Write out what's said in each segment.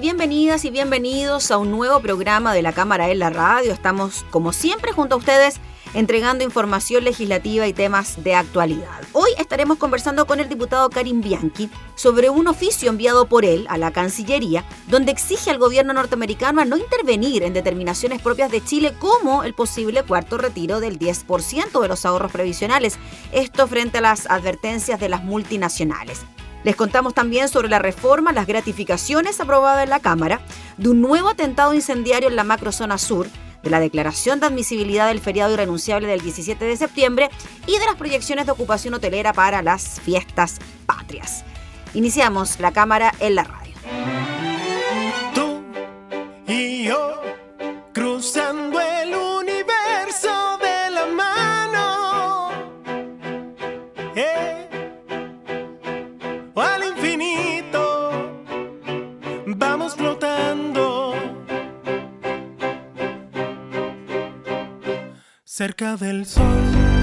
Bienvenidas y bienvenidos a un nuevo programa de la Cámara en la Radio. Estamos, como siempre, junto a ustedes entregando información legislativa y temas de actualidad. Hoy estaremos conversando con el diputado Karim Bianchi sobre un oficio enviado por él a la Cancillería, donde exige al gobierno norteamericano a no intervenir en determinaciones propias de Chile como el posible cuarto retiro del 10% de los ahorros previsionales, esto frente a las advertencias de las multinacionales. Les contamos también sobre la reforma, las gratificaciones aprobadas en la Cámara, de un nuevo atentado incendiario en la macrozona sur, de la declaración de admisibilidad del feriado irrenunciable del 17 de septiembre y de las proyecciones de ocupación hotelera para las fiestas patrias. Iniciamos la Cámara en la radio. Tú y yo cruzando el vamos flotando cerca del sol.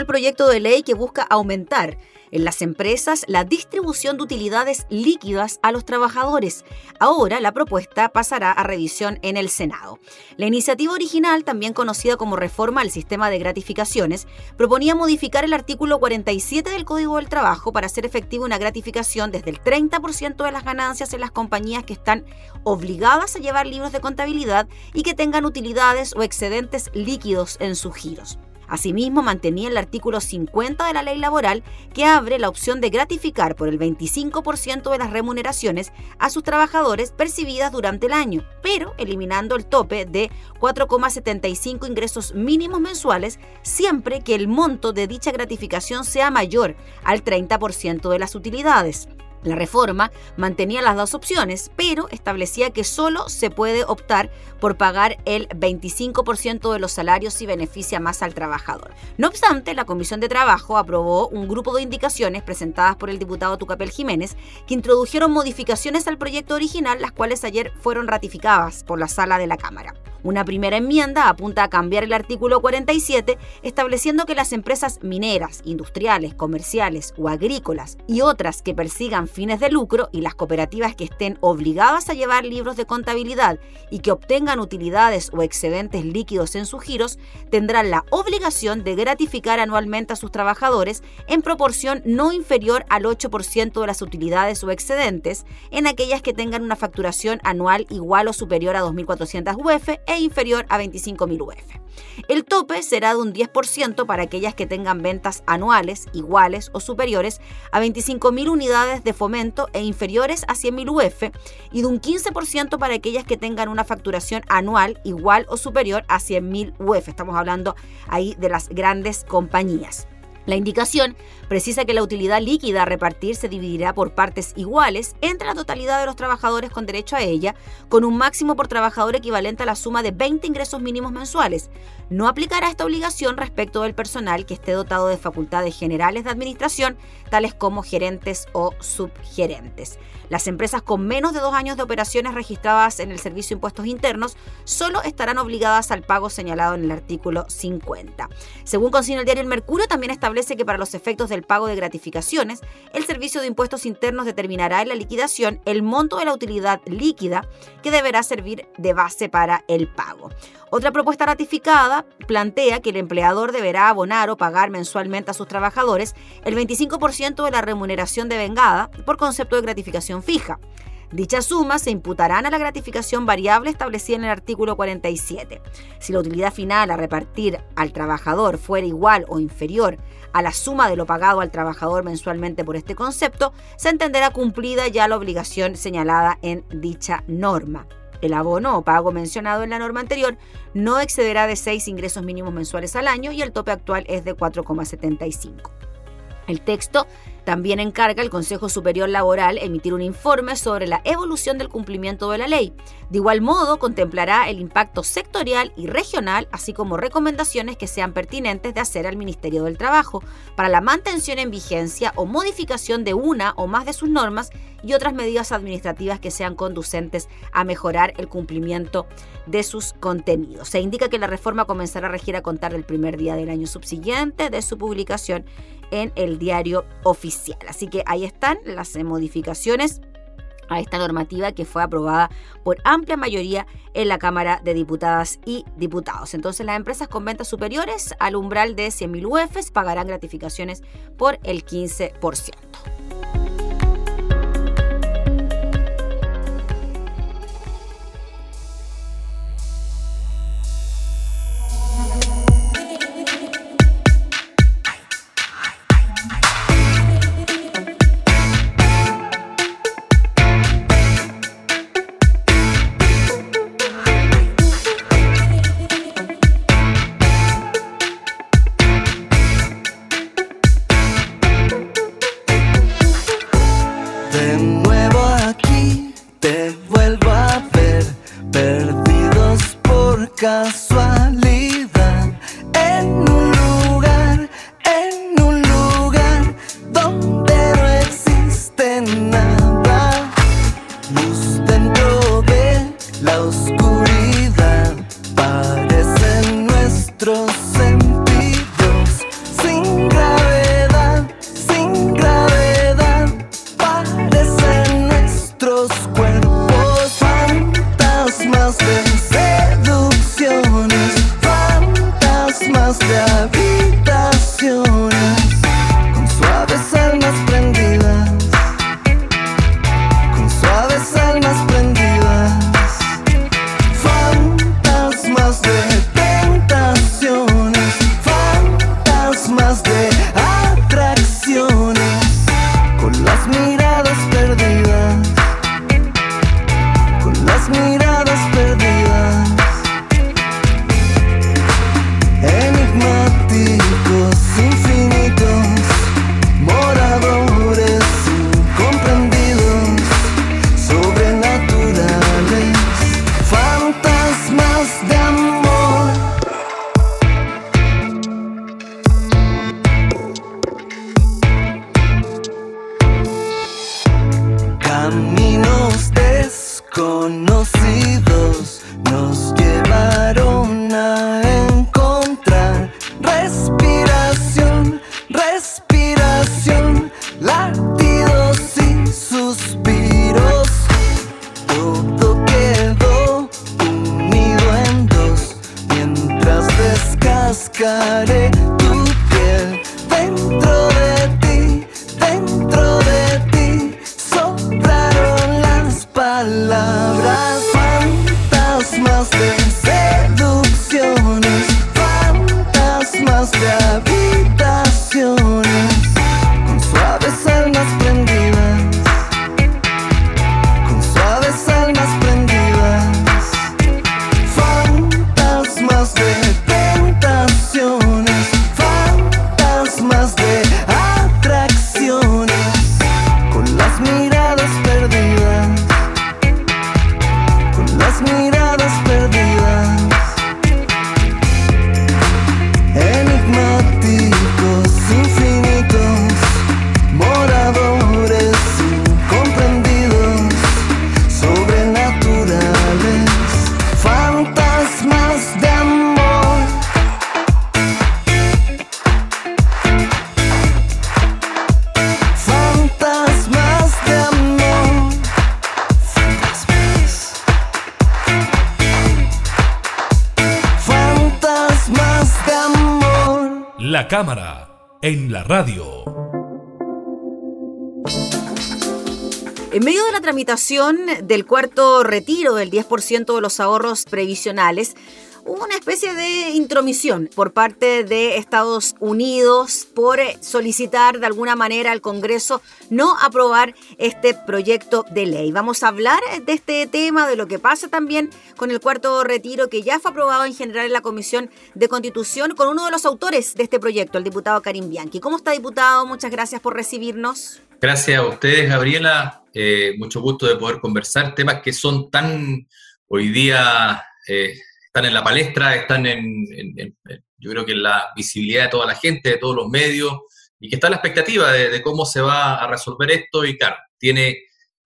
El proyecto de ley que busca aumentar en las empresas la distribución de utilidades líquidas a los trabajadores. Ahora la propuesta pasará a revisión en el Senado. La iniciativa original, también conocida como reforma al sistema de gratificaciones, proponía modificar el artículo 47 del Código del Trabajo para hacer efectiva una gratificación desde el 30% de las ganancias en las compañías que están obligadas a llevar libros de contabilidad y que tengan utilidades o excedentes líquidos en sus giros. Asimismo, mantenía el artículo 50 de la ley laboral que abre la opción de gratificar por el 25% de las remuneraciones a sus trabajadores percibidas durante el año, pero eliminando el tope de 4,75 ingresos mínimos mensuales siempre que el monto de dicha gratificación sea mayor al 30% de las utilidades. La reforma mantenía las dos opciones, pero establecía que solo se puede optar por pagar el 25% de los salarios si beneficia más al trabajador. No obstante, la Comisión de Trabajo aprobó un grupo de indicaciones presentadas por el diputado Tucapel Jiménez que introdujeron modificaciones al proyecto original, las cuales ayer fueron ratificadas por la sala de la Cámara. Una primera enmienda apunta a cambiar el artículo 47, estableciendo que las empresas mineras, industriales, comerciales o agrícolas y otras que persigan fines de lucro y las cooperativas que estén obligadas a llevar libros de contabilidad y que obtengan utilidades o excedentes líquidos en sus giros, tendrán la obligación de gratificar anualmente a sus trabajadores en proporción no inferior al 8% de las utilidades o excedentes en aquellas que tengan una facturación anual igual o superior a 2.400 UF e inferior a 25.000 UF. El tope será de un 10% para aquellas que tengan ventas anuales iguales o superiores a 25.000 unidades de fomento e inferiores a 100.000 UF y de un 15% para aquellas que tengan una facturación anual igual o superior a 100.000 UF. Estamos hablando ahí de las grandes compañías. La indicación precisa que la utilidad líquida a repartir se dividirá por partes iguales entre la totalidad de los trabajadores con derecho a ella, con un máximo por trabajador equivalente a la suma de 20 ingresos mínimos mensuales. No aplicará esta obligación respecto del personal que esté dotado de facultades generales de administración, tales como gerentes o subgerentes. Las empresas con menos de dos años de operaciones registradas en el Servicio de Impuestos Internos solo estarán obligadas al pago señalado en el artículo 50. Según consigna el diario El Mercurio, también establece que para los efectos del pago de gratificaciones, el Servicio de Impuestos Internos determinará en la liquidación el monto de la utilidad líquida que deberá servir de base para el pago. Otra propuesta ratificada plantea que el empleador deberá abonar o pagar mensualmente a sus trabajadores el 25% de la remuneración de vengada por concepto de gratificación fija. Dichas sumas se imputarán a la gratificación variable establecida en el artículo 47. Si la utilidad final a repartir al trabajador fuera igual o inferior a la suma de lo pagado al trabajador mensualmente por este concepto, se entenderá cumplida ya la obligación señalada en dicha norma. El abono o pago mencionado en la norma anterior no excederá de 6 ingresos mínimos mensuales al año y el tope actual es de 4,75. El texto también encarga al Consejo Superior Laboral emitir un informe sobre la evolución del cumplimiento de la ley. De igual modo, contemplará el impacto sectorial y regional, así como recomendaciones que sean pertinentes de hacer al Ministerio del Trabajo para la mantención en vigencia o modificación de una o más de sus normas y otras medidas administrativas que sean conducentes a mejorar el cumplimiento de sus contenidos. Se indica que la reforma comenzará a regir a contar del primer día del año subsiguiente de su publicación en el diario oficial. Así que ahí están las modificaciones a esta normativa que fue aprobada por amplia mayoría en la Cámara de Diputadas y Diputados. Entonces las empresas con ventas superiores al umbral de 100.000 UFs pagarán gratificaciones por el 15%. 我爱。Cámara en la radio. En medio de la tramitación del cuarto retiro del 10% de los ahorros previsionales, especie de intromisión por parte de Estados Unidos por eh, solicitar de alguna manera al Congreso no aprobar este proyecto de ley. Vamos a hablar de este tema, de lo que pasa también con el cuarto retiro que ya fue aprobado en general en la Comisión de Constitución con uno de los autores de este proyecto, el diputado Karim Bianchi. ¿Cómo está, diputado? Muchas gracias por recibirnos. Gracias a ustedes, Gabriela. Eh, mucho gusto de poder conversar temas que son tan hoy día eh, están en la palestra, están en, en- en- en- yo creo que en la visibilidad de toda la gente, de todos los medios, y que está la expectativa de, de cómo se va a resolver esto. Y claro, tiene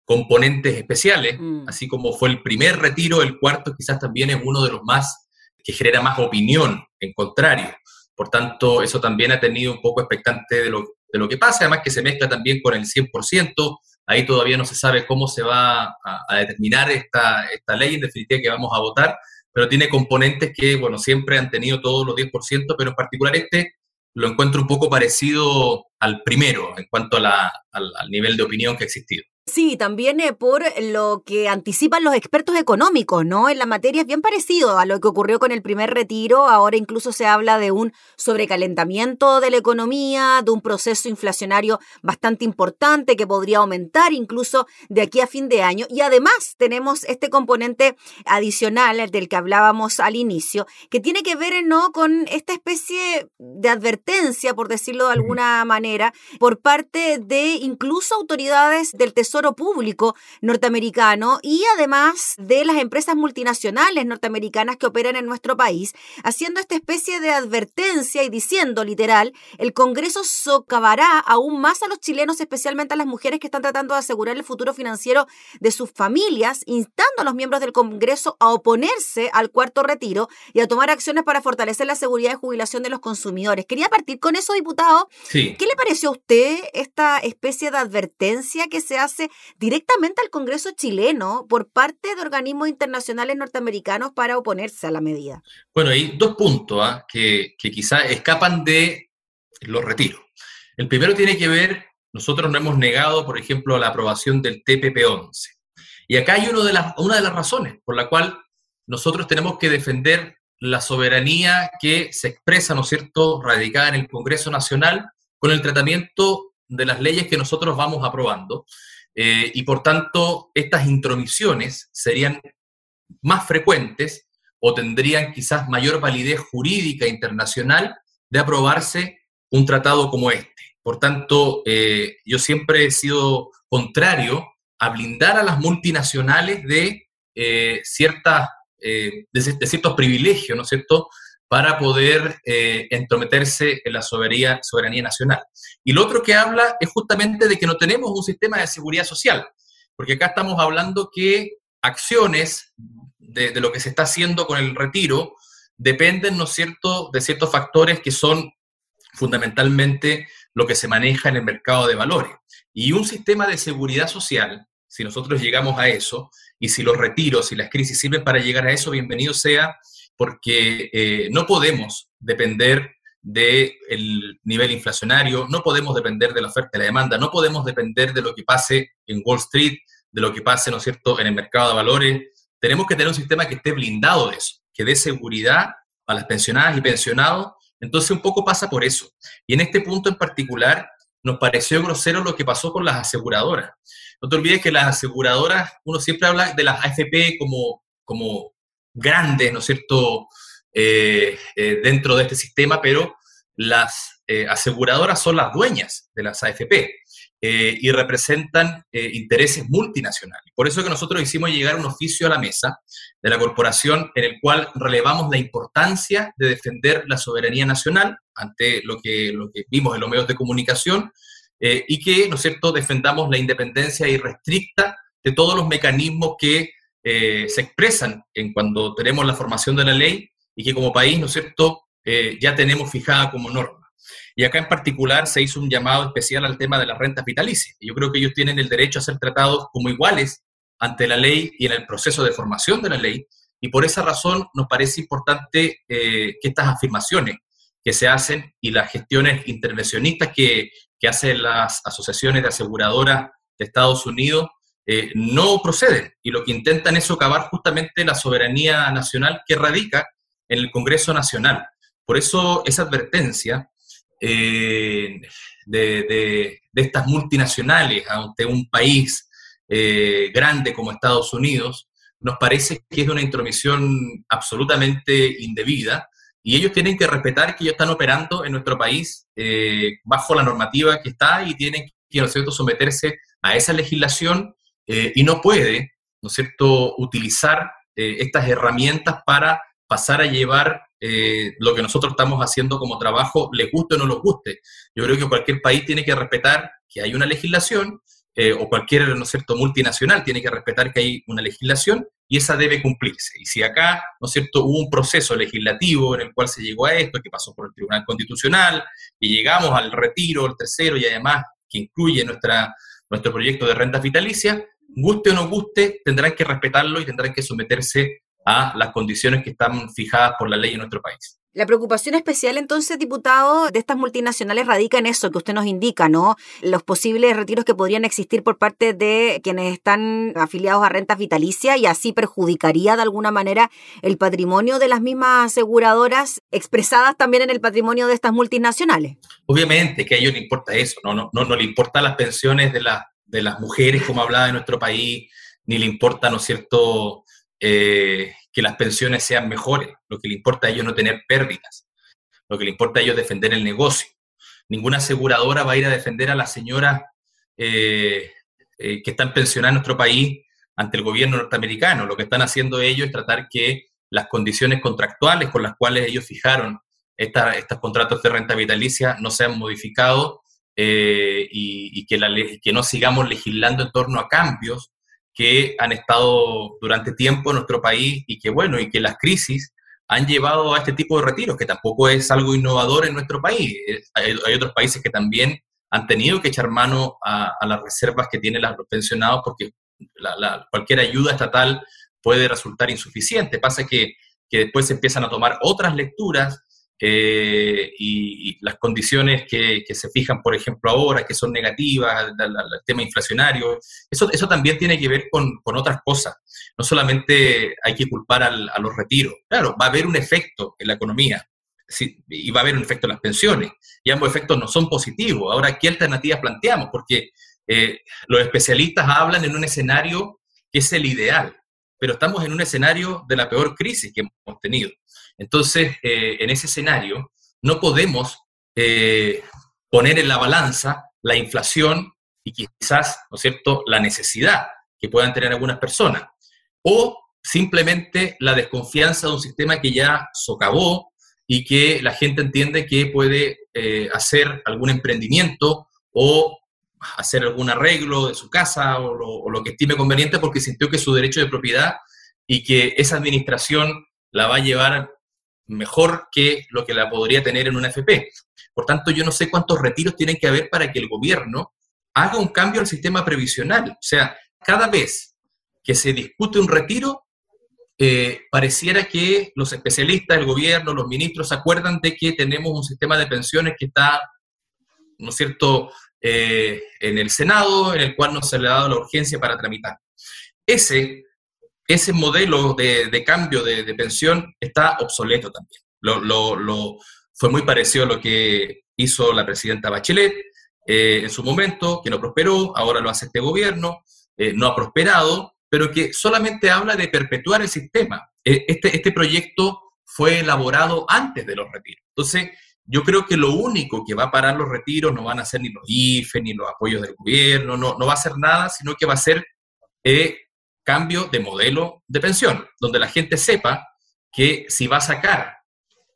componentes especiales, Mm. así como fue el primer retiro, el cuarto quizás también es uno de los más que genera más opinión en contrario. Por tanto, eso también ha tenido un poco expectante de lo, de lo que pasa, además que se mezcla también con el 100%, ahí todavía no se sabe cómo se va a, a determinar esta, esta ley en definitiva que vamos a votar, pero tiene componentes que, bueno, siempre han tenido todos los 10%, pero en particular este lo encuentro un poco parecido al primero en cuanto a la- al, al nivel de opinión que ha existido. Sí, también eh, por lo que anticipan los expertos económicos, ¿no? En la materia es bien parecido a lo que ocurrió con el primer retiro. Ahora incluso se habla de un sobrecalentamiento de la economía, de un proceso inflacionario bastante importante que podría aumentar incluso de aquí a fin de año. Y además tenemos este componente adicional el del que hablábamos al inicio, que tiene que ver, ¿no? Con esta especie de advertencia, por decirlo de alguna manera, por parte de incluso autoridades del Tesoro Público norteamericano y además de las empresas multinacionales norteamericanas que operan en nuestro país, haciendo esta especie de advertencia y diciendo literal, el Congreso socavará aún más a los chilenos, especialmente a las mujeres que están tratando de asegurar el futuro financiero de sus familias, instando a los miembros del Congreso a oponerse al cuarto retiro y a tomar acciones para fortalecer la seguridad y jubilación de los consumidores. Quería partir con eso, diputado, Sí, ¿Qué le pareció a usted esta especie de advertencia que se hace directamente al Congreso chileno por parte de organismos internacionales norteamericanos para oponerse a la medida? Bueno, hay dos puntos ¿ah? que, quizás escapan de los retiros. El primero tiene que ver, nosotros no hemos negado, por ejemplo, la aprobación del TPP-11. Y acá hay de las, una de las razones por la cual nosotros tenemos que defender la soberanía que se expresa, ¿no es cierto?, radicada en el Congreso Nacional con el tratamiento de las leyes que nosotros vamos aprobando. Eh, y por tanto, estas intromisiones serían más frecuentes o tendrían quizás mayor validez jurídica internacional de aprobarse un tratado como este. Por tanto, eh, yo siempre he sido contrario a blindar a las multinacionales de, eh, ciertas, eh, de, de ciertos privilegios, ¿no es cierto?, para poder eh, entrometerse en la soberanía, soberanía nacional. Y lo otro que habla es justamente de que no tenemos un sistema de seguridad social, porque acá estamos hablando que acciones de, lo que se está haciendo con el retiro dependen, ¿no cierto?, de ciertos factores que son fundamentalmente lo que se maneja en el mercado de valores. Y un sistema de seguridad social, si nosotros llegamos a eso, y si los retiros y las crisis sirven para llegar a eso, bienvenido sea, porque eh, no podemos depender del nivel inflacionario, no podemos depender de la oferta y la demanda, no podemos depender de lo que pase en Wall Street, de lo que pase, ¿no es cierto?, en el mercado de valores. Tenemos que tener un sistema que esté blindado de eso, que dé seguridad a las pensionadas y pensionados. Entonces, un poco pasa por eso. Y en este punto en particular, nos pareció grosero lo que pasó con las aseguradoras. No te olvides que las aseguradoras, uno siempre habla de las AFP como, como grandes, ¿no es cierto?, eh, eh, dentro de este sistema, pero las eh, aseguradoras son las dueñas de las AFP y representan intereses multinacionales. Por eso que nosotros hicimos llegar un oficio a la mesa de la corporación en el cual relevamos la importancia de defender la soberanía nacional ante lo que, lo que vimos en los medios de comunicación y que, ¿no es cierto?, defendamos la independencia irrestricta de todos los mecanismos que se expresan en cuando tenemos la formación de la ley y que como país, ¿no es eh, ya tenemos fijada como norma. Y acá en particular se hizo un llamado especial al tema de las rentas vitalicias. Yo creo que ellos tienen el derecho a ser tratados como iguales ante la ley y en el proceso de formación de la ley. Y por esa razón nos parece importante eh, que estas afirmaciones que se hacen y las gestiones intervencionistas que, que hacen las asociaciones de aseguradoras de Estados Unidos eh, no proceden. Y lo que intentan es socavar justamente la soberanía nacional que radica en el Congreso Nacional. Por eso esa advertencia eh, de, estas multinacionales ante un país eh, grande como Estados Unidos nos parece que es una intromisión absolutamente indebida y ellos tienen que respetar que ellos están operando en nuestro país bajo la normativa que está y tienen que, ¿no cierto?, someterse a esa legislación y no puede, ¿no cierto?, utilizar estas herramientas para pasar a llevar eh, lo que nosotros estamos haciendo como trabajo, les guste o no les guste. Yo creo que cualquier país tiene que respetar que hay una legislación, eh, o cualquier, ¿no cierto?, multinacional tiene que respetar que hay una legislación y esa debe cumplirse. Y si acá, ¿no es cierto?, hubo un proceso legislativo en el cual se llegó a esto, que pasó por el Tribunal Constitucional, y llegamos al retiro, el tercero, y además que incluye nuestra, nuestro proyecto de renta vitalicia, guste o no guste, tendrán que respetarlo y tendrán que someterse a las condiciones que están fijadas por la ley en nuestro país. La preocupación especial entonces, diputado, de estas multinacionales radica en eso que usted nos indica, ¿no? Los posibles retiros que podrían existir por parte de quienes están afiliados a rentas vitalicias y así perjudicaría de alguna manera el patrimonio de las mismas aseguradoras expresadas también en el patrimonio de estas multinacionales. Obviamente que a ellos les importa eso, no, no, no, no le importan las pensiones de, la, de las mujeres, como hablaba de nuestro país, ni le importa, ¿no es cierto?, eh, que las pensiones sean mejores. Lo que le importa a ellos no tener pérdidas. Lo que le importa a ellos defender el negocio. Ninguna aseguradora va a ir a defender a las señoras eh, eh, que están pensionadas en nuestro país ante el gobierno norteamericano. Lo que están haciendo ellos es tratar que las condiciones contractuales con las cuales ellos fijaron estos contratos de renta vitalicia no sean modificados y, que la, que no sigamos legislando en torno a cambios que han estado durante tiempo en nuestro país y que, bueno, y que las crisis han llevado a este tipo de retiros, que tampoco es algo innovador en nuestro país. Hay, otros países que también han tenido que echar mano a, las reservas que tienen los pensionados porque cualquier ayuda estatal puede resultar insuficiente. Pasa que, que después se empiezan a tomar otras lecturas eh, y, las condiciones que, se fijan, por ejemplo, ahora, que son negativas, el, tema inflacionario, eso, eso también tiene que ver con, otras cosas. No solamente hay que culpar a los retiros, claro, va a haber un efecto en la economía. y va a haber un efecto en las pensiones, y ambos efectos no son positivos. Ahora, ¿qué alternativas planteamos? Porque eh, los especialistas hablan en un escenario que es el ideal, pero estamos en un escenario de la peor crisis que hemos tenido. Entonces, eh, en ese escenario, no podemos eh, poner en la balanza la inflación y quizás, ¿no es cierto?, la necesidad que puedan tener algunas personas, o simplemente la desconfianza de un sistema que ya socavó y que la gente entiende que puede eh, hacer algún emprendimiento o hacer algún arreglo de su casa o lo, o lo, que estime conveniente porque sintió que su derecho de propiedad y que esa administración la va a llevar mejor que lo que la podría tener en una FP. Por tanto, yo no sé cuántos retiros tienen que haber para que el gobierno haga un cambio al sistema previsional. O sea, cada vez que se discute un retiro, eh, pareciera que los especialistas, el gobierno, los ministros se acuerdan de que tenemos un sistema de pensiones que está, ¿no es cierto?, eh, en el Senado, en el cual no se le ha dado la urgencia para tramitar. Ese, ese modelo de, cambio de, pensión está obsoleto también. Lo, fue muy parecido a lo que hizo la presidenta Bachelet eh, en su momento, que no prosperó, ahora lo hace este gobierno, no ha prosperado, pero que solamente habla de perpetuar el sistema. Eh, este, este proyecto fue elaborado antes de los retiros. Entonces, yo creo que lo único que va a parar los retiros no van a ser ni los IFE, ni los apoyos del gobierno, no, no va a ser nada, sino que va a ser eh, cambio de modelo de pensión, donde la gente sepa que si va a sacar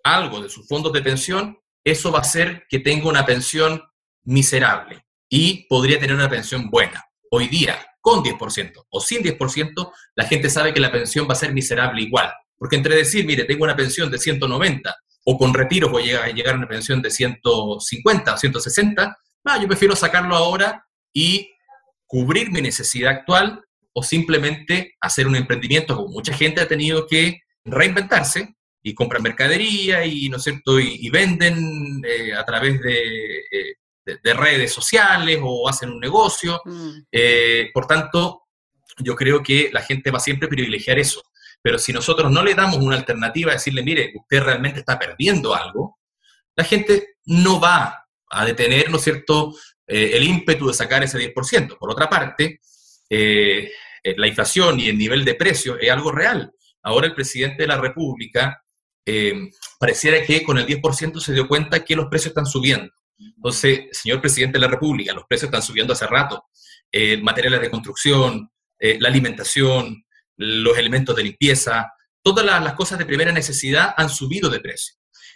algo de sus fondos de pensión, eso va a hacer que tenga una pensión miserable y podría tener una pensión buena. Hoy día, con 10% o sin 10%, la gente sabe que la pensión va a ser miserable igual. Porque entre decir, mire, tengo una pensión de 190 o con retiros voy a llegar a una pensión de 150 o 160, no, yo prefiero sacarlo ahora y cubrir mi necesidad actual o simplemente hacer un emprendimiento como mucha gente ha tenido que reinventarse y compran mercadería y, ¿no es cierto? y, venden eh, a través de eh, de, redes sociales o hacen un negocio. Mm. Eh, por tanto, yo creo que la gente va siempre a privilegiar eso. Pero si nosotros no le damos una alternativa decirle, mire, usted realmente está perdiendo algo, la gente no va a detener, ¿no es cierto?, eh, el ímpetu de sacar ese 10%. Por otra parte, eh, la inflación y el nivel de precios es algo real. Ahora el presidente de la República pareciera que con el 10% se dio cuenta que los precios están subiendo. Entonces, señor presidente de la República, los precios están subiendo hace rato. Eh, materiales de construcción, eh, la alimentación, los elementos de limpieza, todas las, cosas de primera necesidad han subido de precio.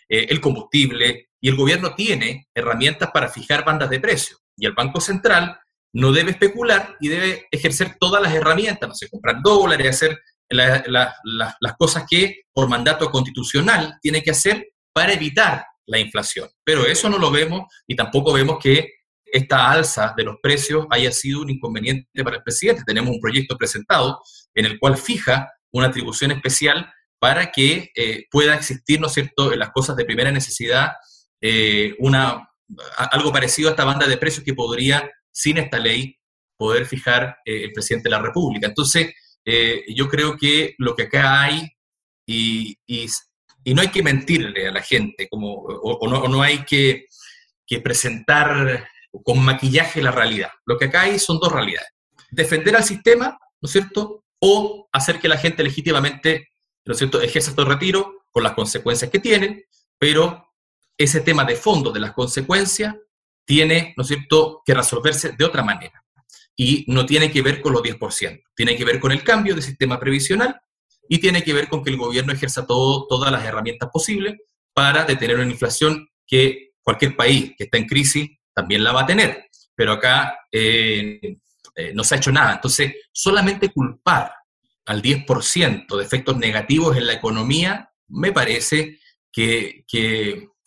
Eh, el combustible, y el gobierno tiene herramientas para fijar bandas de precio. Y el Banco Central no debe especular y debe ejercer todas las herramientas, no sé, comprar dólares, hacer las cosas que por mandato constitucional tiene que hacer para evitar la inflación. Pero eso no lo vemos y tampoco vemos que esta alza de los precios haya sido un inconveniente para el presidente. Tenemos un proyecto presentado en el cual fija una atribución especial para que eh, pueda existir, ¿no es cierto?, en las cosas de primera necesidad, eh, una, algo parecido a esta banda de precios que podría, sin esta ley, poder fijar eh, el presidente de la República. Entonces, yo creo que lo que acá hay, y, y no hay que mentirle a la gente, como, o, no, hay que, presentar con maquillaje la realidad. Lo que acá hay son dos realidades. Defender al sistema, ¿no es cierto? O hacer que la gente legítimamente, ¿no es cierto?, ejerza este retiro con las consecuencias que tienen, pero ese tema de fondo de las consecuencias tiene, ¿no es cierto?, que resolverse de otra manera. Y no tiene que ver con los 10%, tiene que ver con el cambio de sistema previsional y tiene que ver con que el gobierno ejerza todo, todas las herramientas posibles para detener una inflación que cualquier país que está en crisis también la va a tener. Pero acá eh, eh, no se ha hecho nada. Entonces, solamente culpar al 10% de efectos negativos en la economía me parece que,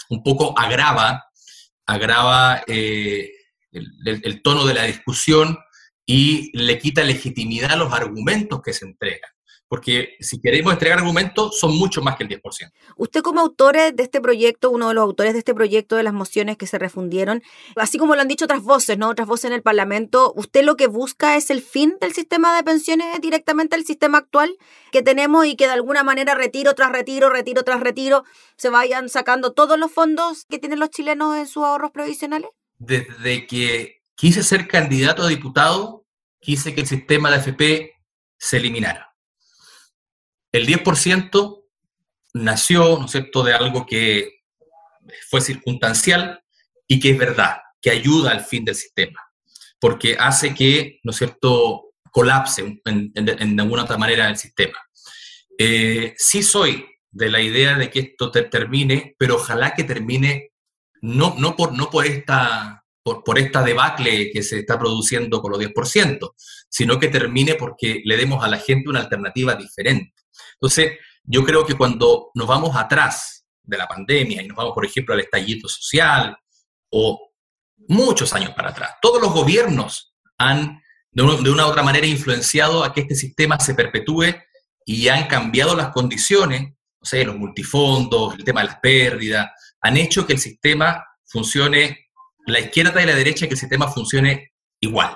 un poco agrava, agrava eh, el tono de la discusión y le quita legitimidad a los argumentos que se entregan porque si queremos entregar argumentos, son mucho más que el 10%. Usted como autor de este proyecto, uno de los autores de este proyecto de las mociones que se refundieron, así como lo han dicho otras voces, ¿no? Otras voces en el Parlamento, ¿usted lo que busca es el fin del sistema de pensiones directamente al sistema actual que tenemos y que de alguna manera retiro tras retiro, retiro tras retiro, se vayan sacando todos los fondos que tienen los chilenos en sus ahorros provisionales? Desde que quise ser candidato a diputado, quise que el sistema de AFP se eliminara el 10% nació, ¿no es cierto?, de algo que fue circunstancial y que es verdad, que ayuda al fin del sistema, porque hace que, ¿no es cierto?, colapse en, alguna otra manera el sistema. Eh, sí soy de la idea de que esto termine, pero ojalá que termine no, no, por, no por, esta, por, por esta debacle que se está produciendo con los 10%, sino que termine porque le demos a la gente una alternativa diferente. Entonces, yo creo que cuando nos vamos atrás de la pandemia y nos vamos, por ejemplo, al estallido social o muchos años para atrás, todos los gobiernos han de, una u otra manera influenciado a que este sistema se perpetúe y han cambiado las condiciones, no sé, los multifondos, el tema de las pérdidas, han hecho que el sistema funcione, la izquierda y la derecha, que el sistema funcione igual.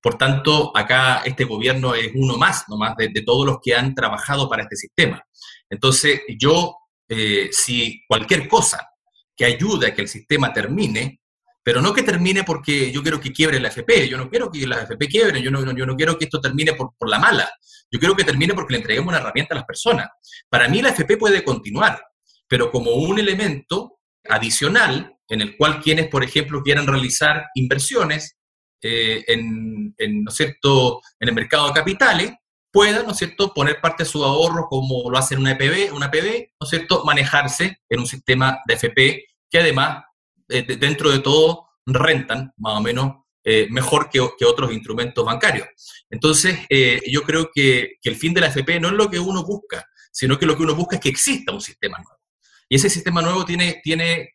Por tanto, acá este gobierno es uno más, nomás, de, de todos los que han trabajado para este sistema. Entonces, yo, eh, si cualquier cosa que ayude a que el sistema termine, pero no que termine porque yo quiero que quiebre la FP, yo no quiero que la FP quiebre, yo no, yo no quiero que esto termine por, por la mala, yo quiero que termine porque le entreguemos una herramienta a las personas. Para mí la FP puede continuar, pero como un elemento adicional en el cual quienes, por ejemplo, quieran realizar inversiones eh, en, ¿no cierto? en el mercado de capitales, puedan, ¿no cierto?, poner parte de su ahorro como lo hacen una EPB, una PB, ¿no cierto?, manejarse en un sistema de FP que además, eh, dentro de todo, rentan más o menos eh, mejor que, otros instrumentos bancarios. Entonces, yo creo que, que, el fin de la FP no es lo que uno busca, sino que lo que uno busca es que exista un sistema nuevo. Y ese sistema nuevo tiene, tiene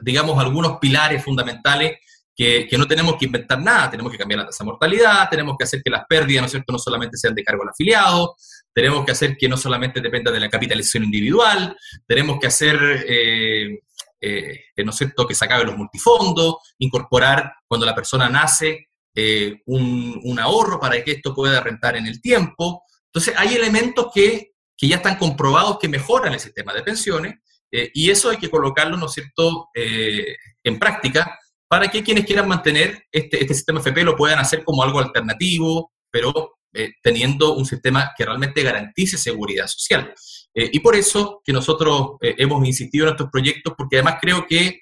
digamos, algunos pilares fundamentales que, que, no tenemos que inventar nada, tenemos que cambiar la tasa de mortalidad, tenemos que hacer que las pérdidas, ¿no cierto?, no solamente sean de cargo al afiliado, tenemos que hacer que no solamente dependa de la capitalización individual, tenemos que hacer, eh, eh, ¿no es cierto?, que se acaben los multifondos, incorporar cuando la persona nace eh, un, un, ahorro para que esto pueda rentar en el tiempo. Entonces, hay elementos que, que ya están comprobados que mejoran el sistema de pensiones y eso hay que colocarlo, ¿no es cierto?, en práctica para que quienes quieran mantener este, este sistema FP lo puedan hacer como algo alternativo, pero eh, teniendo un sistema que realmente garantice seguridad social. Eh, y por eso que nosotros eh, hemos insistido en estos proyectos, porque además creo que,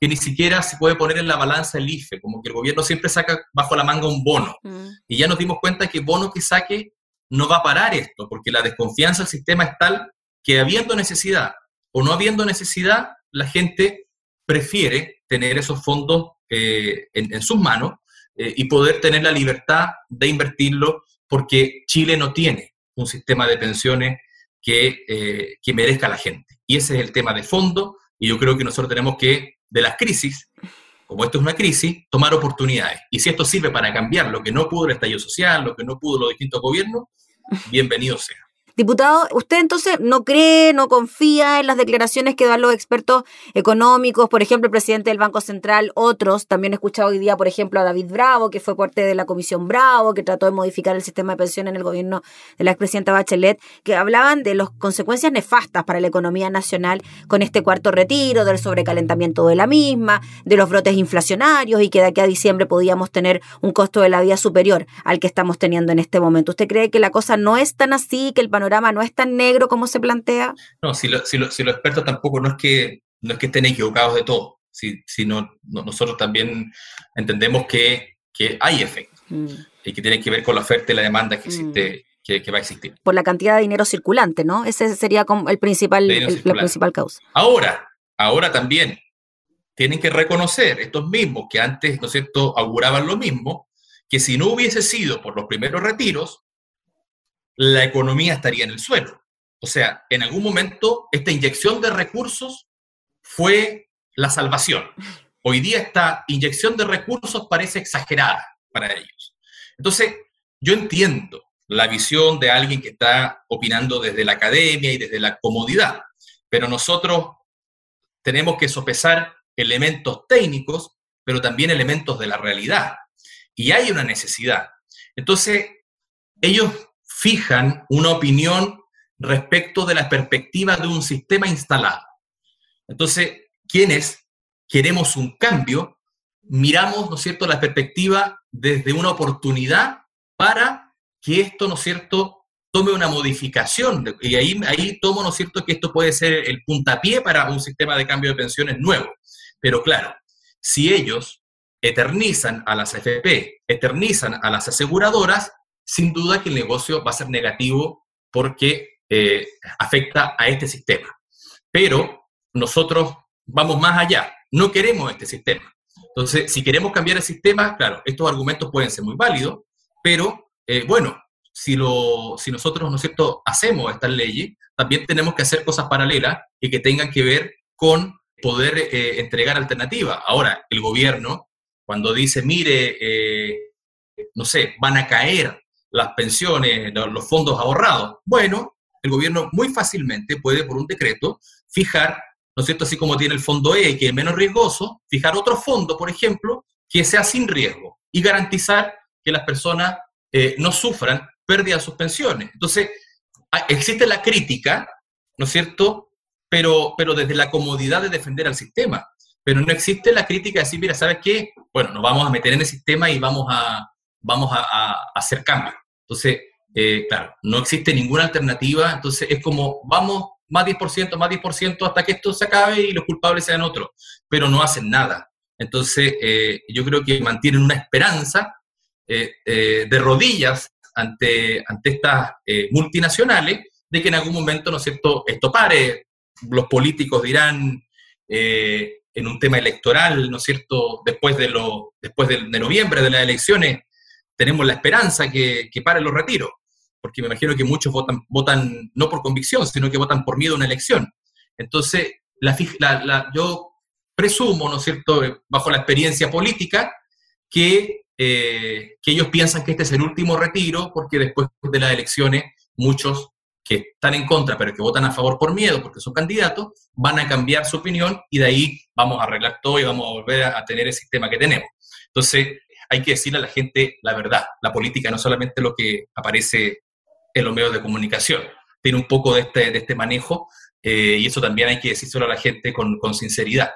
que, ni siquiera se puede poner en la balanza el IFE, como que el gobierno siempre saca bajo la manga un bono. Mm. Y ya nos dimos cuenta que bono que saque no va a parar esto, porque la desconfianza del sistema es tal que habiendo necesidad o no habiendo necesidad, la gente prefiere tener esos fondos eh, en, sus manos eh, y poder tener la libertad de invertirlo porque Chile no tiene un sistema de pensiones que, eh, que merezca a la gente. Y ese es el tema de fondo y yo creo que nosotros tenemos que, de las crisis, como esto es una crisis, tomar oportunidades. Y si esto sirve para cambiar lo que no pudo el estallido social, lo que no pudo los distintos gobiernos, bienvenido sea. Diputado, ¿usted entonces no cree, no confía en las declaraciones que dan los expertos económicos, por ejemplo, el presidente del Banco Central, otros? También he escuchado hoy día, por ejemplo, a David Bravo, que fue parte de la Comisión Bravo, que trató de modificar el sistema de pensión en el gobierno de la expresidenta Bachelet, que hablaban de las consecuencias nefastas para la economía nacional con este cuarto retiro, del sobrecalentamiento de la misma, de los brotes inflacionarios y que de aquí a diciembre podíamos tener un costo de la vida superior al que estamos teniendo en este momento. ¿Usted cree que la cosa no es tan así, que el panorama no es tan negro como se plantea? No, si, lo, si, lo, si los expertos tampoco no es que, no es que estén equivocados de todo, si, si no, no, nosotros también entendemos que, que hay efectos mm. y que tiene que ver con la oferta y la demanda que existe. Mm. Que, que, va a existir. Por la cantidad de dinero circulante, ¿no? Ese sería como el principal, el, la principal causa. Ahora, ahora también tienen que reconocer estos mismos que antes, ¿no es cierto?, auguraban lo mismo, que si no hubiese sido por los primeros retiros, la economía estaría en el suelo. O sea, en algún momento esta inyección de recursos fue la salvación. Hoy día esta inyección de recursos parece exagerada para ellos. Entonces, yo entiendo la visión de alguien que está opinando desde la academia y desde la comodidad, pero nosotros tenemos que sopesar elementos técnicos, pero también elementos de la realidad. Y hay una necesidad. Entonces, ellos fijan una opinión respecto de la perspectiva de un sistema instalado. Entonces, quienes queremos un cambio, miramos, ¿no es cierto?, la perspectiva desde una oportunidad para que esto, ¿no es cierto?, tome una modificación. Y ahí, ahí tomo, ¿no es cierto?, que esto puede ser el puntapié para un sistema de cambio de pensiones nuevo. Pero claro, si ellos eternizan a las FP, eternizan a las aseguradoras, sin duda que el negocio va a ser negativo porque eh, afecta a este sistema. Pero nosotros vamos más allá, no queremos este sistema. Entonces, si queremos cambiar el sistema, claro, estos argumentos pueden ser muy válidos, pero eh, bueno, si, lo, si nosotros, ¿no es cierto?, hacemos estas leyes, también tenemos que hacer cosas paralelas y que tengan que ver con poder eh, entregar alternativas. Ahora, el gobierno, cuando dice, mire, no sé, van a caer las pensiones, los fondos ahorrados. Bueno, el gobierno muy fácilmente puede, por un decreto, fijar, ¿no es cierto?, así como tiene el fondo E, que es menos riesgoso, fijar otro fondo, por ejemplo, que sea sin riesgo y garantizar que las personas eh, no sufran pérdida de sus pensiones. Entonces, existe la crítica, ¿no es cierto?, pero, pero desde la comodidad de defender al sistema. Pero no existe la crítica de decir, mira, ¿sabes qué? Bueno, nos vamos a meter en el sistema y vamos a, vamos a, hacer cambios. Entonces, eh, claro, no existe ninguna alternativa, entonces es como, vamos, más 10%, más 10% hasta que esto se acabe y los culpables sean otros, pero no hacen nada. Entonces, eh, yo creo que mantienen una esperanza eh, de rodillas ante, ante estas multinacionales de que en algún momento, ¿no es cierto?, esto pare. Los políticos dirán, en un tema electoral, ¿no es cierto?, después de, lo, después de, de noviembre de las elecciones, tenemos la esperanza que, que paren los retiros, porque me imagino que muchos votan, votan no por convicción, sino que votan por miedo a una elección. Entonces, la, yo presumo, ¿no es cierto?, bajo la experiencia política, que, eh, que ellos piensan que este es el último retiro, porque después de las elecciones muchos que están en contra, pero que votan a favor por miedo, porque son candidatos, van a cambiar su opinión y de ahí vamos a arreglar todo y vamos a volver a, a tener el sistema que tenemos. Entonces, hay que decirle a la gente la verdad. La política no solamente lo que aparece en los medios de comunicación, tiene un poco de este, este manejo eh, y eso también hay que decírselo a la gente con, con sinceridad.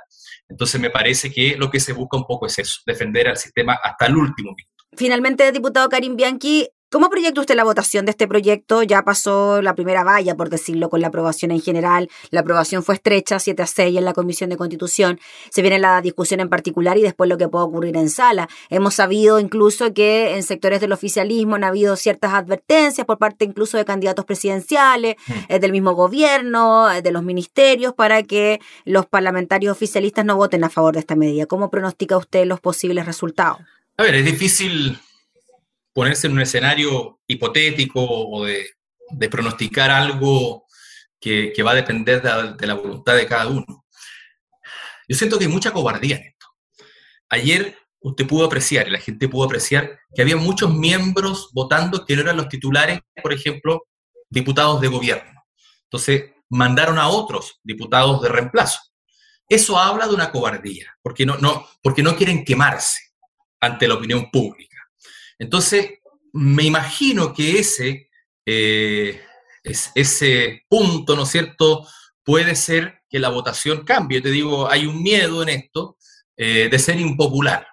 Entonces me parece que lo que se busca un poco es eso, defender al sistema hasta el último. Finalmente, diputado Karim Bianchi, ¿Cómo proyecta usted la votación de este proyecto? Ya pasó la primera valla, por decirlo, con la aprobación en general. La aprobación fue estrecha, 7 a 6 en la Comisión de Constitución. Se viene la discusión en particular y después lo que puede ocurrir en sala. Hemos sabido incluso que en sectores del oficialismo han habido ciertas advertencias por parte incluso de candidatos presidenciales, mm. eh, del mismo gobierno, eh, de los ministerios, para que los parlamentarios oficialistas no voten a favor de esta medida. ¿Cómo pronostica usted los posibles resultados? A ver, es difícil ponerse en un escenario hipotético o de, pronosticar algo que, va a depender de, la voluntad de cada uno. Yo siento que hay mucha cobardía en esto. Ayer usted pudo apreciar, y la gente pudo apreciar, que había muchos miembros votando que no eran los titulares, por ejemplo, diputados de gobierno. Entonces, mandaron a otros diputados de reemplazo. Eso habla de una cobardía, porque no, porque no quieren quemarse ante la opinión pública. Entonces, me imagino que ese, eh, ese punto, ¿no es cierto?, puede ser que la votación cambie. Te digo, hay un miedo en esto eh, de ser impopular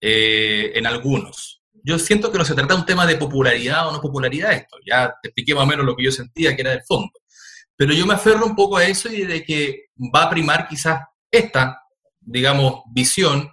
eh, en algunos. Yo siento que no se trata de un tema de popularidad o no popularidad esto. Ya te expliqué más o menos lo que yo sentía que era del fondo. Pero yo me aferro un poco a eso y de que va a primar quizás esta, digamos, visión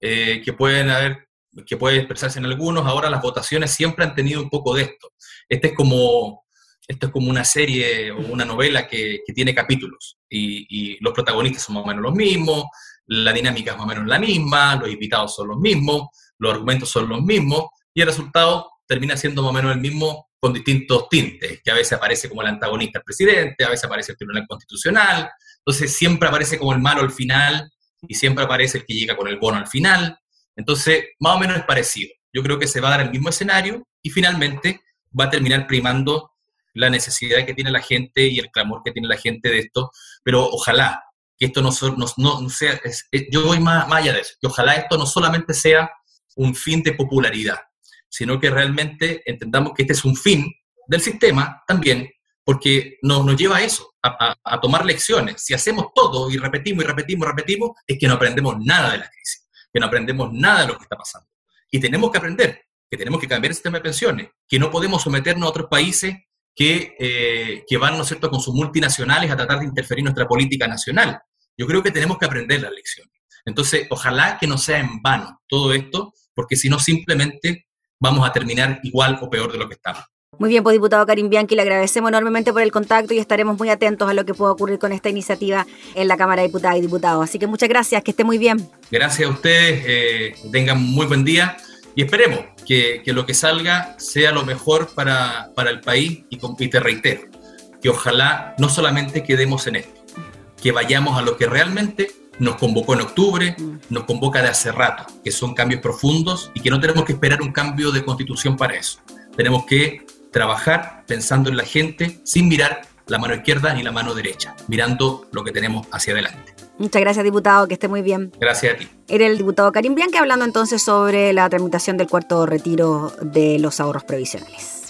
que pueden haber que puede expresarse en algunos, ahora las votaciones siempre han tenido un poco de esto. Este es como, esto es como una serie o una novela que, tiene capítulos y, los protagonistas son más o menos los mismos, la dinámica es más o menos la misma, los invitados son los mismos, los argumentos son los mismos y el resultado termina siendo más o menos el mismo con distintos tintes, que a veces aparece como el antagonista el presidente, a veces aparece el Tribunal Constitucional, entonces siempre aparece como el malo al final y siempre aparece el que llega con el bono al final, entonces, más o menos es parecido. Yo creo que se va a dar el mismo escenario y finalmente va a terminar primando la necesidad que tiene la gente y el clamor que tiene la gente de esto, pero ojalá que esto no, sea, yo voy más, más, allá de eso, que ojalá esto no solamente sea un fin de popularidad, sino que realmente entendamos que este es un fin del sistema también, porque nos, nos lleva a eso, a, a tomar lecciones. Si hacemos todo y repetimos y repetimos y repetimos, es que no aprendemos nada de la crisis que no aprendemos nada de lo que está pasando. Y tenemos que aprender que tenemos que cambiar el sistema de pensiones, que no podemos someternos a otros países que, eh, que van, ¿no es cierto?, con sus multinacionales a tratar de interferir en nuestra política nacional. Yo creo que tenemos que aprender las lecciones. Entonces, ojalá que no sea en vano todo esto, porque si no, simplemente vamos a terminar igual o peor de lo que estamos. Muy bien, pues diputado Karim Bianchi, le agradecemos enormemente por el contacto y estaremos muy atentos a lo que pueda ocurrir con esta iniciativa en la Cámara de Diputadas y Diputados. Así que muchas gracias, que esté muy bien. Gracias a ustedes, eh, tengan muy buen día y esperemos que, lo que salga sea lo mejor para, el país y, y te reitero, que ojalá no solamente quedemos en esto, que vayamos a lo que realmente nos convocó en octubre, mm. nos convoca de hace rato, que son cambios profundos y que no tenemos que esperar un cambio de constitución para eso tenemos que trabajar pensando en la gente sin mirar la mano izquierda ni la mano derecha, mirando lo que tenemos hacia adelante. Muchas gracias, diputado, que esté muy bien. Gracias a ti. Era el diputado Karim Bianchi hablando entonces sobre la tramitación del cuarto retiro de los ahorros previsionales.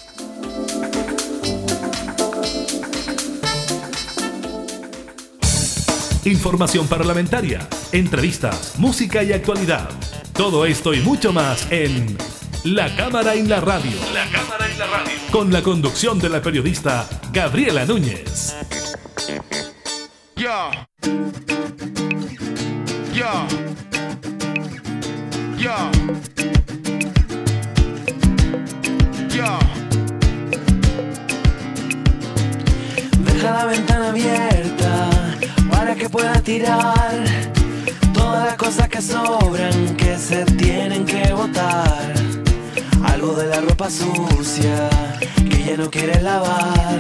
Información parlamentaria, entrevistas, música y actualidad. Todo esto y mucho más en La Cámara en la Radio. La Cámara en la Radio. Con la conducción de la periodista Gabriela Núñez. Yo. Yo. Yo. Yo. Deja la ventana abierta para que pueda tirar todas las cosas que sobran que se tienen que botar. Algo de la ropa sucia que ya no quieres lavar.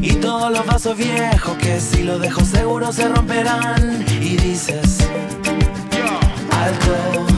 Y todos los vasos viejos que si los dejo seguro se romperán. Y dices, alto,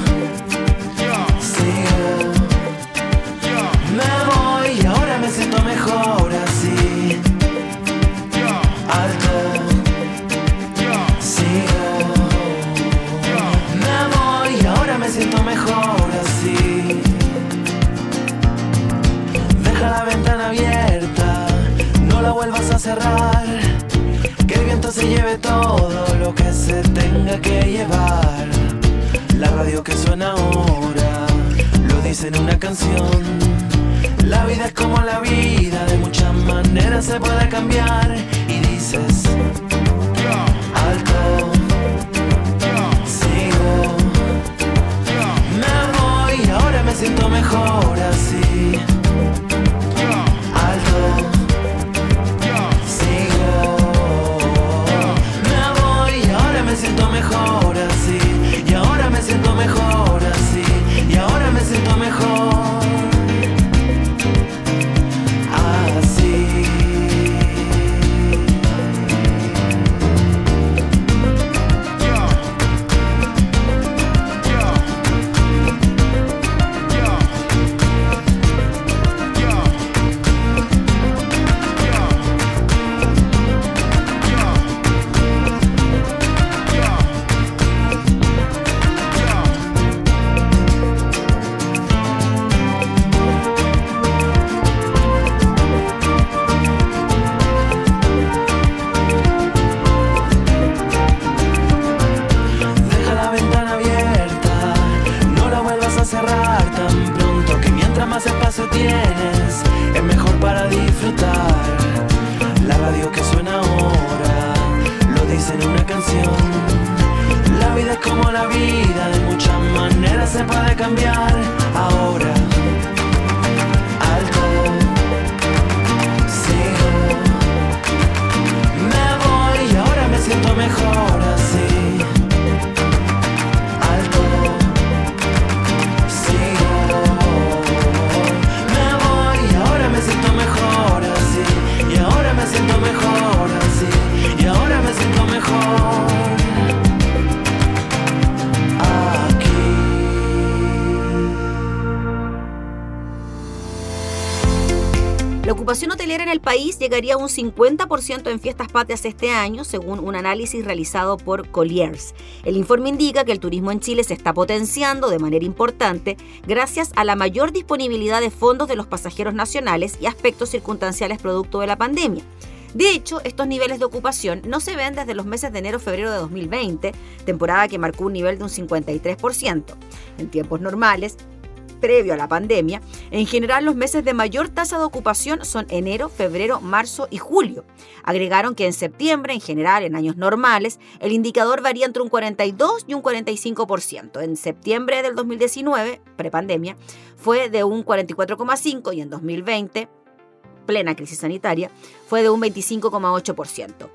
Que el viento se lleve todo lo que se tenga que llevar. La radio que suena ahora lo dice en una canción. La vida es como la vida, de muchas maneras se puede cambiar. Y dices, alto. Sigo, me voy, ahora me siento mejor así. Mejor así. Y ahora me siento mejor así. Y ahora me siento mejor. País llegaría a un 50% en fiestas patrias este año, según un análisis realizado por Colliers. El informe indica que el turismo en Chile se está potenciando de manera importante gracias a la mayor disponibilidad de fondos de los pasajeros nacionales y aspectos circunstanciales producto de la pandemia. De hecho, estos niveles de ocupación no se ven desde los meses de enero-febrero de 2020, temporada que marcó un nivel de un 53%. En tiempos normales, previo a la pandemia, en general los meses de mayor tasa de ocupación son enero, febrero, marzo y julio. Agregaron que en septiembre, en general, en años normales, el indicador varía entre un 42 y un 45%. En septiembre del 2019, prepandemia, fue de un 44,5 y en 2020, plena crisis sanitaria, fue de un 25,8%.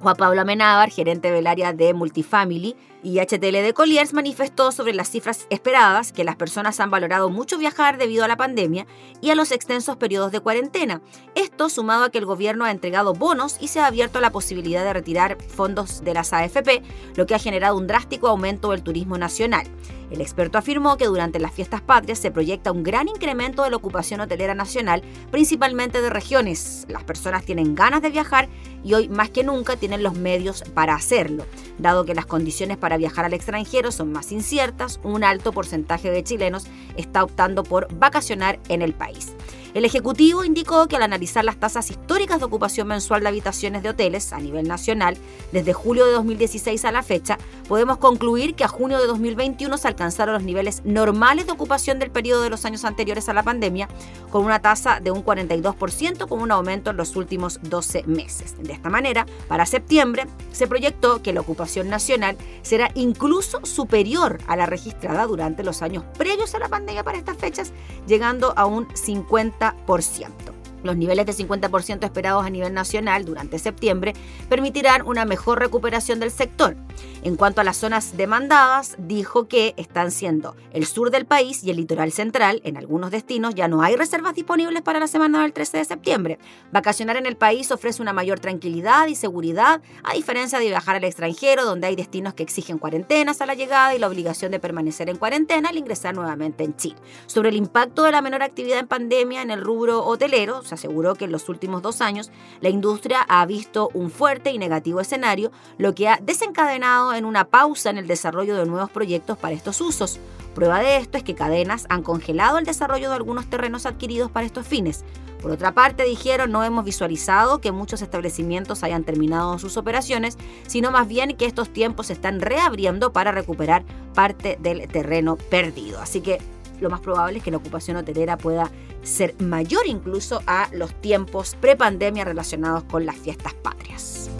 Juan Pablo Amenábar, gerente del área de Multifamily y HTL de Colliers, manifestó sobre las cifras esperadas que las personas han valorado mucho viajar debido a la pandemia y a los extensos periodos de cuarentena. Esto sumado a que el gobierno ha entregado bonos y se ha abierto la posibilidad de retirar fondos de las AFP, lo que ha generado un drástico aumento del turismo nacional. El experto afirmó que durante las fiestas patrias se proyecta un gran incremento de la ocupación hotelera nacional, principalmente de regiones. Las personas tienen ganas de viajar y hoy más que nunca tienen los medios para hacerlo. Dado que las condiciones para viajar al extranjero son más inciertas, un alto porcentaje de chilenos está optando por vacacionar en el país. El Ejecutivo indicó que al analizar las tasas históricas de ocupación mensual de habitaciones de hoteles a nivel nacional, desde julio de 2016 a la fecha, podemos concluir que a junio de 2021 se alcanzaron los niveles normales de ocupación del periodo de los años anteriores a la pandemia, con una tasa de un 42% con un aumento en los últimos 12 meses. De esta manera, para septiembre se proyectó que la ocupación nacional será incluso superior a la registrada durante los años previos a la pandemia para estas fechas, llegando a un 50%. 30%. Los niveles de 50% esperados a nivel nacional durante septiembre permitirán una mejor recuperación del sector. En cuanto a las zonas demandadas, dijo que están siendo el sur del país y el litoral central. En algunos destinos ya no hay reservas disponibles para la semana del 13 de septiembre. Vacacionar en el país ofrece una mayor tranquilidad y seguridad, a diferencia de viajar al extranjero, donde hay destinos que exigen cuarentenas a la llegada y la obligación de permanecer en cuarentena al ingresar nuevamente en Chile. Sobre el impacto de la menor actividad en pandemia en el rubro hotelero, se aseguró que en los últimos dos años la industria ha visto un fuerte y negativo escenario, lo que ha desencadenado en una pausa en el desarrollo de nuevos proyectos para estos usos. Prueba de esto es que cadenas han congelado el desarrollo de algunos terrenos adquiridos para estos fines. Por otra parte, dijeron, no hemos visualizado que muchos establecimientos hayan terminado sus operaciones, sino más bien que estos tiempos se están reabriendo para recuperar parte del terreno perdido. Así que lo más probable es que la ocupación hotelera pueda ser mayor incluso a los tiempos prepandemia relacionados con las fiestas patrias.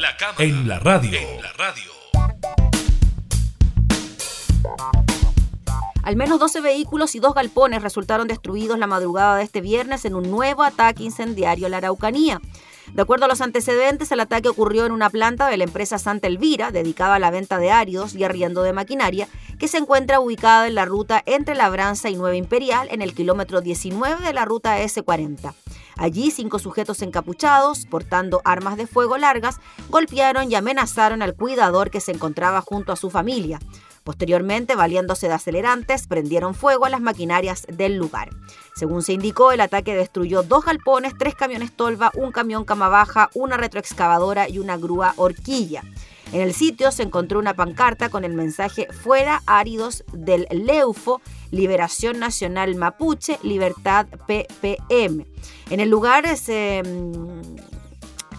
La cámara, en la radio. Al menos 12 vehículos y dos galpones resultaron destruidos la madrugada de este viernes en un nuevo ataque incendiario en la Araucanía. De acuerdo a los antecedentes, el ataque ocurrió en una planta de la empresa Santa Elvira, dedicada a la venta de áridos y arriendo de maquinaria, que se encuentra ubicada en la ruta entre Labranza y Nueva Imperial, en el kilómetro 19 de la ruta S40. Allí, cinco sujetos encapuchados, portando armas de fuego largas, golpearon y amenazaron al cuidador que se encontraba junto a su familia. Posteriormente, valiéndose de acelerantes, prendieron fuego a las maquinarias del lugar. Según se indicó, el ataque destruyó dos galpones, tres camiones tolva, un camión cama baja, una retroexcavadora y una grúa horquilla. En el sitio se encontró una pancarta con el mensaje Fuera áridos del Leufo, Liberación Nacional Mapuche, Libertad PPM. En el lugar se, mm,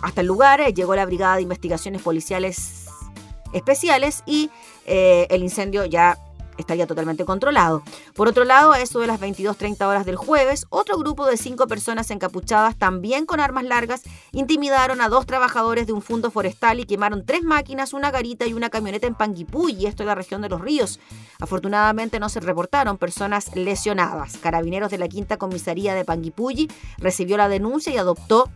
hasta el lugar eh, llegó la Brigada de Investigaciones Policiales Especiales y eh, el incendio ya estaría totalmente controlado. Por otro lado, a eso de las 22.30 horas del jueves, otro grupo de cinco personas encapuchadas, también con armas largas, intimidaron a dos trabajadores de un fondo forestal y quemaron tres máquinas, una garita y una camioneta en Panguipulli, esto en la región de los ríos. Afortunadamente no se reportaron personas lesionadas. Carabineros de la Quinta Comisaría de Panguipulli recibió la denuncia y adoptó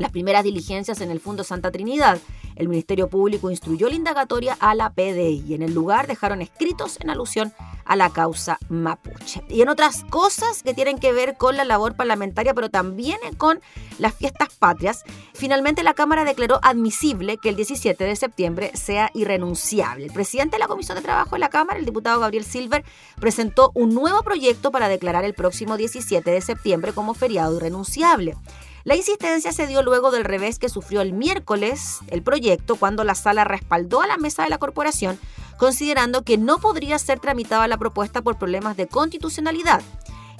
las primeras diligencias en el Fondo Santa Trinidad. El Ministerio Público instruyó la indagatoria a la PDI y en el lugar dejaron escritos en alusión a la causa mapuche. Y en otras cosas que tienen que ver con la labor parlamentaria, pero también con las fiestas patrias, finalmente la Cámara declaró admisible que el 17 de septiembre sea irrenunciable. El presidente de la Comisión de Trabajo de la Cámara, el diputado Gabriel Silver, presentó un nuevo proyecto para declarar el próximo 17 de septiembre como feriado irrenunciable. La insistencia se dio luego del revés que sufrió el miércoles el proyecto cuando la sala respaldó a la mesa de la corporación, considerando que no podría ser tramitada la propuesta por problemas de constitucionalidad.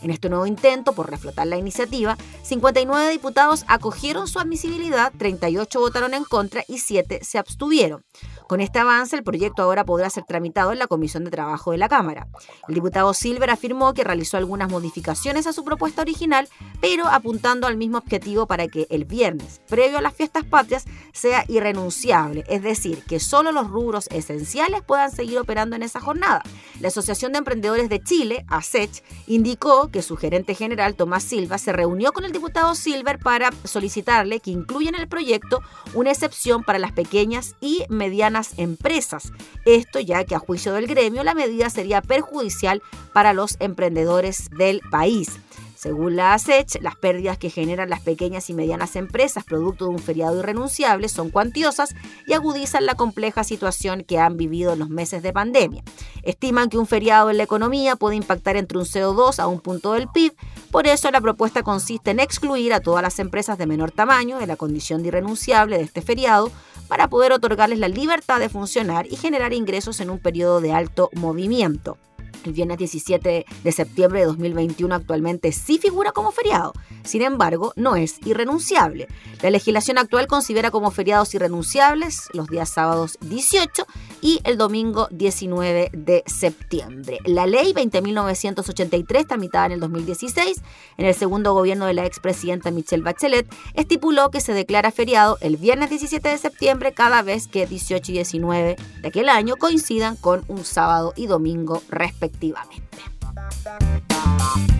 En este nuevo intento por reflotar la iniciativa, 59 diputados acogieron su admisibilidad, 38 votaron en contra y 7 se abstuvieron. Con este avance, el proyecto ahora podrá ser tramitado en la Comisión de Trabajo de la Cámara. El diputado Silver afirmó que realizó algunas modificaciones a su propuesta original, pero apuntando al mismo objetivo para que el viernes, previo a las fiestas patrias, sea irrenunciable, es decir, que solo los rubros esenciales puedan seguir operando en esa jornada. La Asociación de Emprendedores de Chile, ASECH, indicó que su gerente general, Tomás Silva, se reunió con el diputado Silver para solicitarle que incluya en el proyecto una excepción para las pequeñas y medianas empresas. Esto ya que a juicio del gremio la medida sería perjudicial para los emprendedores del país. Según la ASECH, las pérdidas que generan las pequeñas y medianas empresas producto de un feriado irrenunciable son cuantiosas y agudizan la compleja situación que han vivido en los meses de pandemia. Estiman que un feriado en la economía puede impactar entre un CO2 a un punto del PIB, por eso la propuesta consiste en excluir a todas las empresas de menor tamaño de la condición de irrenunciable de este feriado para poder otorgarles la libertad de funcionar y generar ingresos en un periodo de alto movimiento. El viernes 17 de septiembre de 2021 actualmente sí figura como feriado, sin embargo no es irrenunciable. La legislación actual considera como feriados irrenunciables los días sábados 18 y el domingo 19 de septiembre. La ley 20.983, tramitada en el 2016, en el segundo gobierno de la expresidenta Michelle Bachelet, estipuló que se declara feriado el viernes 17 de septiembre cada vez que 18 y 19 de aquel año coincidan con un sábado y domingo respectivamente. Hoy